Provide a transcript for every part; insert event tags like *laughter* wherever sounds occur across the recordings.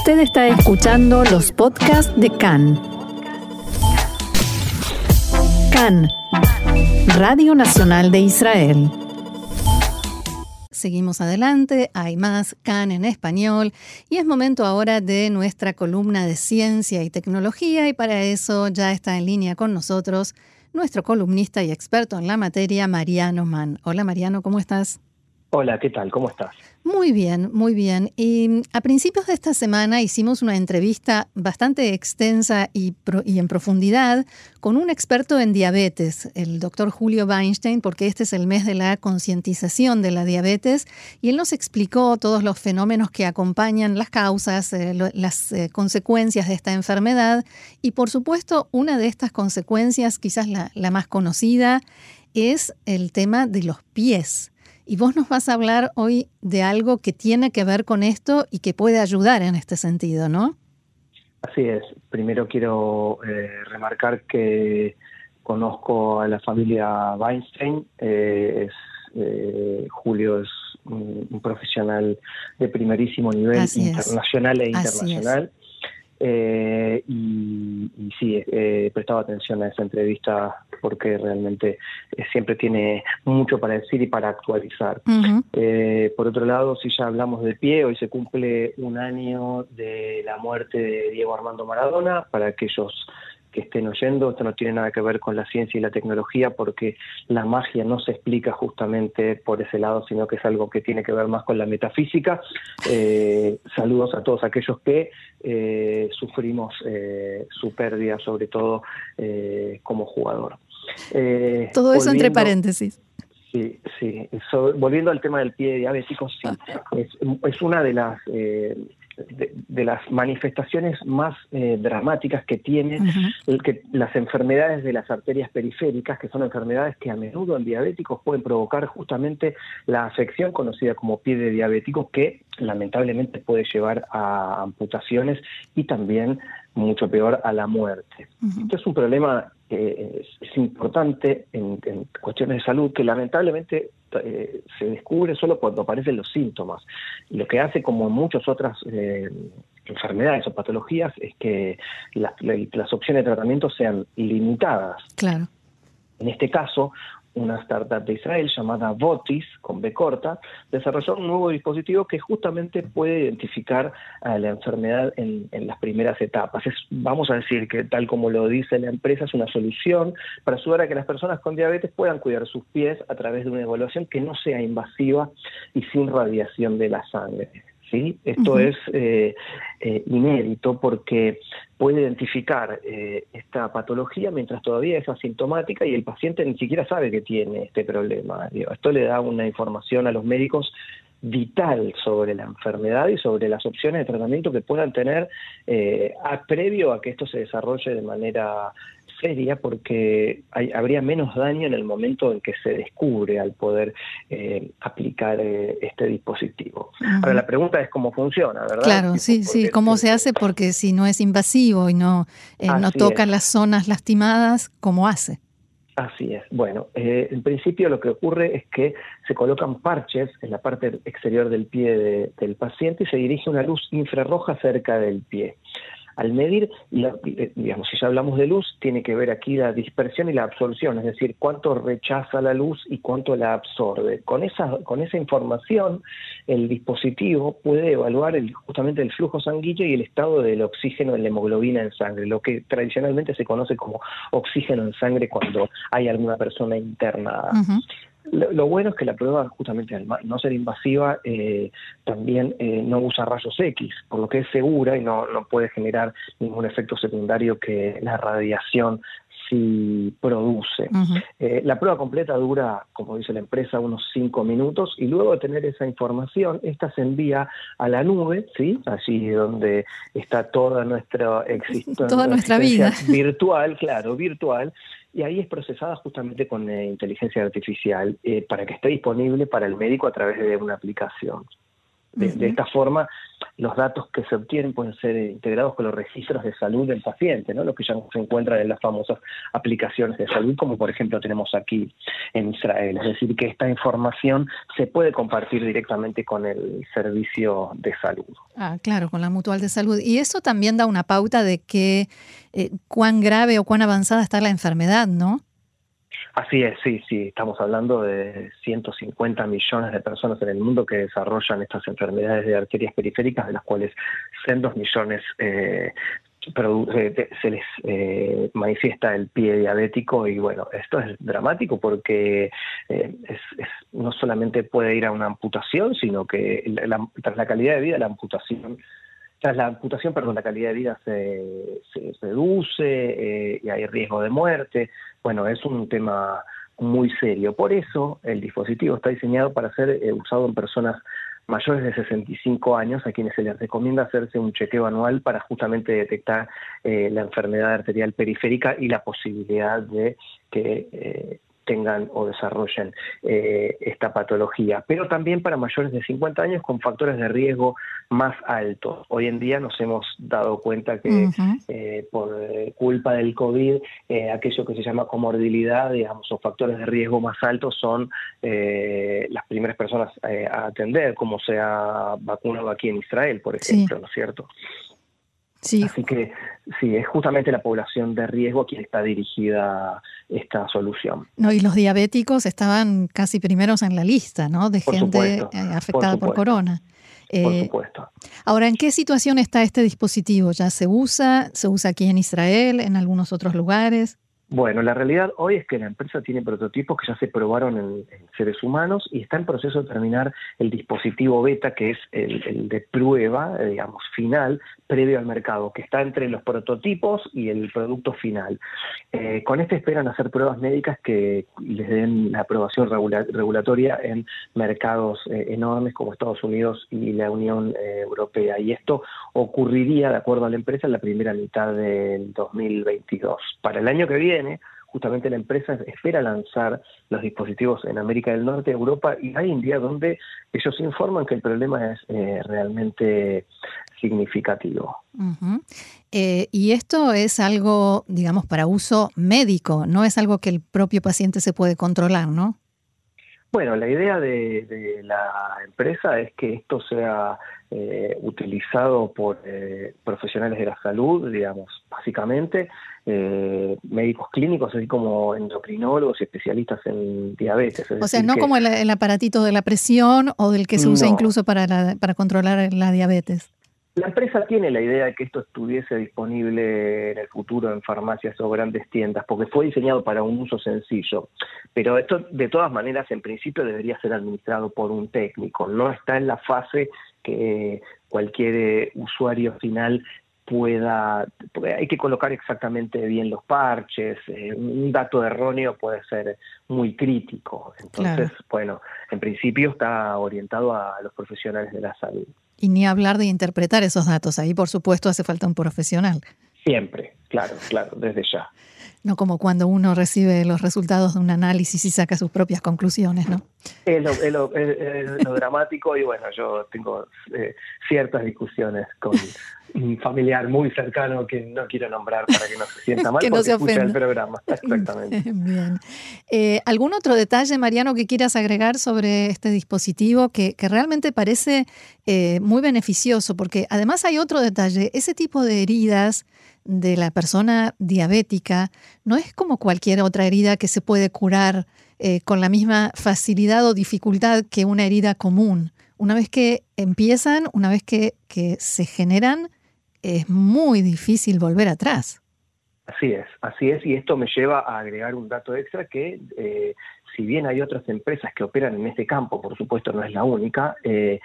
Usted está escuchando los podcasts de CAN. CAN, Radio Nacional de Israel. Seguimos adelante, hay más CAN en español y es momento ahora de nuestra columna de ciencia y tecnología y para eso ya está en línea con nosotros nuestro columnista y experto en la materia, Mariano Mann. Hola Mariano, ¿cómo estás? Hola, ¿qué tal? ¿Cómo estás? Muy bien, muy bien. Y mm, a principios de esta semana hicimos una entrevista bastante extensa y, en profundidad con un experto en diabetes, el doctor Julio Weinstein, porque este es el mes de la concientización de la diabetes, y él nos explicó todos los fenómenos que acompañan las causas, eh, las eh, consecuencias de esta enfermedad, y por supuesto una de estas consecuencias, quizás la más conocida, es el tema de los pies. Y vos nos vas a hablar hoy de algo que tiene que ver con esto y que puede ayudar en este sentido, ¿no? Así es. Primero quiero eh, remarcar que conozco a la familia Weinstein. Eh, eh, Julio es un, profesional de primerísimo nivel internacional e internacional. Eh, y, sí, he prestado atención a esa entrevista porque realmente eh, siempre tiene mucho para decir y para actualizar. Eh, por otro lado, si ya hablamos de pie, hoy se cumple un año de la muerte de Diego Armando Maradona, para aquellos que estén oyendo, esto no tiene nada que ver con la ciencia y la tecnología porque la magia no se explica justamente por ese lado, sino que es algo que tiene que ver más con la metafísica. Eh, saludos a todos aquellos que eh, sufrimos eh, su pérdida, sobre todo como jugador. Todo eso entre paréntesis. Sí, sí. volviendo al tema del pie diabético, sí. Es, es una de las de, las manifestaciones más eh, dramáticas que tienen que las enfermedades de las arterias periféricas, que son enfermedades que a menudo en diabéticos pueden provocar justamente la afección conocida como pie de diabético, que lamentablemente puede llevar a amputaciones y también mucho peor a la muerte. Esto es un problema que es, importante en, cuestiones de salud que lamentablemente eh, se descubre solo cuando aparecen los síntomas. Lo que hace, como en muchas otras eh, enfermedades o patologías, es que las opciones de tratamiento sean limitadas. Claro. En este caso, una startup de Israel llamada Votis, con B corta, desarrolló un nuevo dispositivo que justamente puede identificar a la enfermedad en, las primeras etapas. Es, vamos a decir que, tal como lo dice la empresa, es una solución para ayudar a que las personas con diabetes puedan cuidar sus pies a través de una evaluación que no sea invasiva y sin radiación de la sangre. ¿Sí? Esto es eh, eh, inédito porque puede identificar eh, esta patología mientras todavía es asintomática y el paciente ni siquiera sabe que tiene este problema. Esto le da una información a los médicos vital sobre la enfermedad y sobre las opciones de tratamiento que puedan tener a, previo a que esto se desarrolle de manera seria porque habría menos daño en el momento en que se descubre al poder eh, aplicar eh, este dispositivo. Ahora la pregunta es cómo funciona, ¿verdad? Claro, sí, sí, cómo se hace porque si no es invasivo y no, eh, no toca las zonas lastimadas, ¿cómo hace? Así es. Bueno, en principio lo que ocurre es que se colocan parches en la parte exterior del pie del paciente y se dirige una luz infrarroja cerca del pie al medir, eh, digamos, si ya hablamos de luz, tiene que ver aquí la dispersión y la absorción, es decir, cuánto rechaza la luz y cuánto la absorbe. Con esa, con esa información, el dispositivo puede evaluar justamente el flujo sanguíneo y el estado del oxígeno en la hemoglobina en sangre, lo que tradicionalmente se conoce como oxígeno en sangre cuando hay alguna persona internada. Lo, bueno es que la prueba, justamente al no ser invasiva, eh, también eh, no usa rayos X, por lo que es segura y no, no puede generar ningún efecto secundario que la radiación sí produce. Eh, la prueba completa dura, como dice la empresa, unos cinco minutos y luego de tener esa información, esta se envía a la nube, ¿sí? Allí donde está toda nuestra existencia. *laughs* Toda nuestra vida. *laughs* Virtual, claro, virtual y ahí es procesada justamente con eh, inteligencia artificial para que esté disponible para el médico a través de una aplicación. De, esta forma, los datos que se obtienen pueden ser integrados con los registros de salud del paciente, ¿no? Los que ya se encuentran en las famosas aplicaciones de salud, como por ejemplo tenemos aquí en Israel. Es decir, que esta información se puede compartir directamente con el servicio de salud. Ah, claro, con la mutual de salud. Y eso también da una pauta de que eh, cuán grave o cuán avanzada está la enfermedad, ¿no? Así es, sí, sí, estamos hablando de 150 millones de personas en el mundo que desarrollan estas enfermedades de arterias periféricas, de las cuales 102 millones eh, eh, se les eh, manifiesta el pie diabético. Y bueno, esto es dramático porque no solamente puede ir a una amputación, sino que tras la calidad de vida la amputación tras la amputación, perdón, la calidad de vida se, reduce y hay riesgo de muerte. Bueno, es un tema muy serio. Por eso el dispositivo está diseñado para ser eh, usado en personas mayores de 65 años a quienes se les recomienda hacerse un chequeo anual para justamente detectar eh, la enfermedad arterial periférica y la posibilidad de que eh, tengan o desarrollen eh, esta patología, pero también para mayores de 50 años con factores de riesgo más altos. Hoy en día nos hemos dado cuenta que eh, por eh, culpa del COVID, aquello que se llama comorbilidad, digamos, o factores de riesgo más altos son las primeras personas a atender, como se ha vacunado aquí en Israel, por ejemplo, ¿no es cierto? Sí. Así que sí, es justamente la población de riesgo a quien está dirigida esta solución. No, y los diabéticos estaban casi primeros en la lista, ¿no? De gente eh, afectada por, corona. por eh, supuesto. Ahora, ¿en qué situación está este dispositivo? ¿Ya se usa? ¿Se usa aquí en Israel? ¿En algunos otros lugares? Bueno, la realidad hoy es que la empresa tiene prototipos que ya se probaron en, seres humanos y está en proceso de terminar el dispositivo beta, que es el, de prueba, eh, digamos, final, previo al mercado, que está entre los prototipos y el producto final. Eh, con este esperan hacer pruebas médicas que les den la aprobación regulatoria en mercados eh, enormes como Estados Unidos y la Unión Europea. Y esto ocurriría, de acuerdo a la empresa, en la primera mitad del 2022. Para el año que viene, justamente la empresa espera lanzar los dispositivos en América del Norte, Europa y la India, donde ellos informan que el problema es eh, realmente significativo. Eh, y esto es algo, digamos, para uso médico, no es algo que el propio paciente se puede controlar, ¿no? Bueno, la idea de, la empresa es que esto sea eh, utilizado por eh, profesionales de la salud, digamos, básicamente, eh, médicos clínicos, así como endocrinólogos y especialistas en diabetes. o sea, no como el, aparatito de la presión o del que se usa incluso para, para controlar la diabetes. La empresa tiene la idea de que esto estuviese disponible en el futuro en farmacias o grandes tiendas, porque fue diseñado para un uso sencillo. Pero esto, de todas maneras, en principio debería ser administrado por un técnico. No está en la fase que cualquier eh, usuario final pueda, hay que colocar exactamente bien los parches, eh, un dato erróneo puede ser muy crítico. Entonces, bueno, en principio está orientado a los profesionales de la salud. Y ni hablar de interpretar esos datos. Ahí, por supuesto, hace falta un profesional. Siempre, claro, claro, desde ya. No como cuando uno recibe los resultados de un análisis y saca sus propias conclusiones, ¿no? Es lo, dramático y bueno, yo tengo eh, ciertas discusiones con un familiar muy cercano que no quiero nombrar para que no se sienta *laughs* mal que no se escucha el programa. *laughs* Exactamente. Bien. Eh, ¿Algún otro detalle, Mariano, que quieras agregar sobre este dispositivo que, realmente parece eh, muy beneficioso? Porque además hay otro detalle, ese tipo de heridas de la persona diabética no es como cualquier otra herida que se puede curar eh, con la misma facilidad o dificultad que una herida común. Una vez que empiezan, una vez que, que se generan, es muy difícil volver atrás. Así es, así es, y esto me lleva a agregar un dato extra que eh, si bien hay otras empresas que operan en este campo, por supuesto no es la única, eh,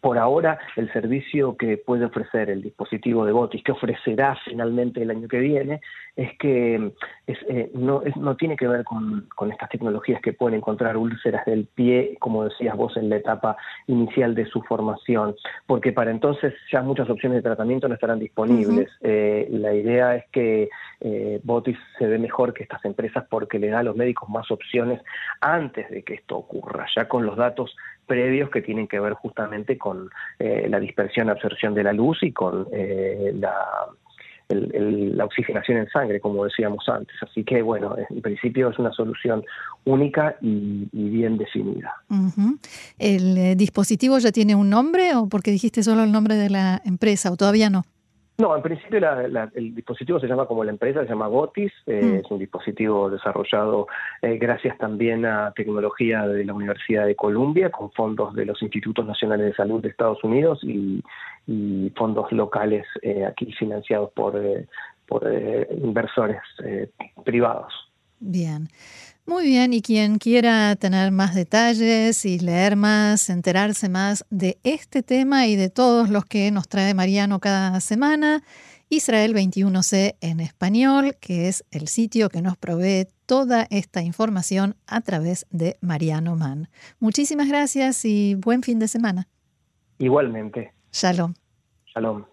por ahora el servicio que puede ofrecer el dispositivo de Botis, que ofrecerá finalmente el año que viene, es que eh, no, no tiene que ver con, estas tecnologías que pueden encontrar úlceras del pie, como decías vos, en la etapa inicial de su formación, porque para entonces ya muchas opciones de tratamiento no estarán disponibles. Eh, la idea es que eh, Botis se ve mejor que estas empresas porque le da a los médicos más opciones antes de que esto ocurra, ya con los datos previos que tienen que ver justamente con la dispersión, absorción de la luz y con la la oxigenación en sangre, como decíamos antes. Así que, bueno, en principio es una solución única y, bien definida. ¿El eh, dispositivo ya tiene un nombre o porque dijiste solo el nombre de la empresa o todavía no? No, en principio el dispositivo se llama como la empresa, se llama Botis, eh, mm. es un dispositivo desarrollado eh, gracias también a tecnología de la Universidad de Columbia, con fondos de los Institutos Nacionales de Salud de Estados Unidos y, fondos locales eh, aquí financiados por, por inversores privados. Bien. Muy bien, y quien quiera tener más detalles y leer más, enterarse más de este tema y de todos los que nos trae Mariano cada semana, Israel 21C en español, que es el sitio que nos provee toda esta información a través de Mariano Mann. Muchísimas gracias y buen fin de semana. Igualmente. Shalom. Shalom.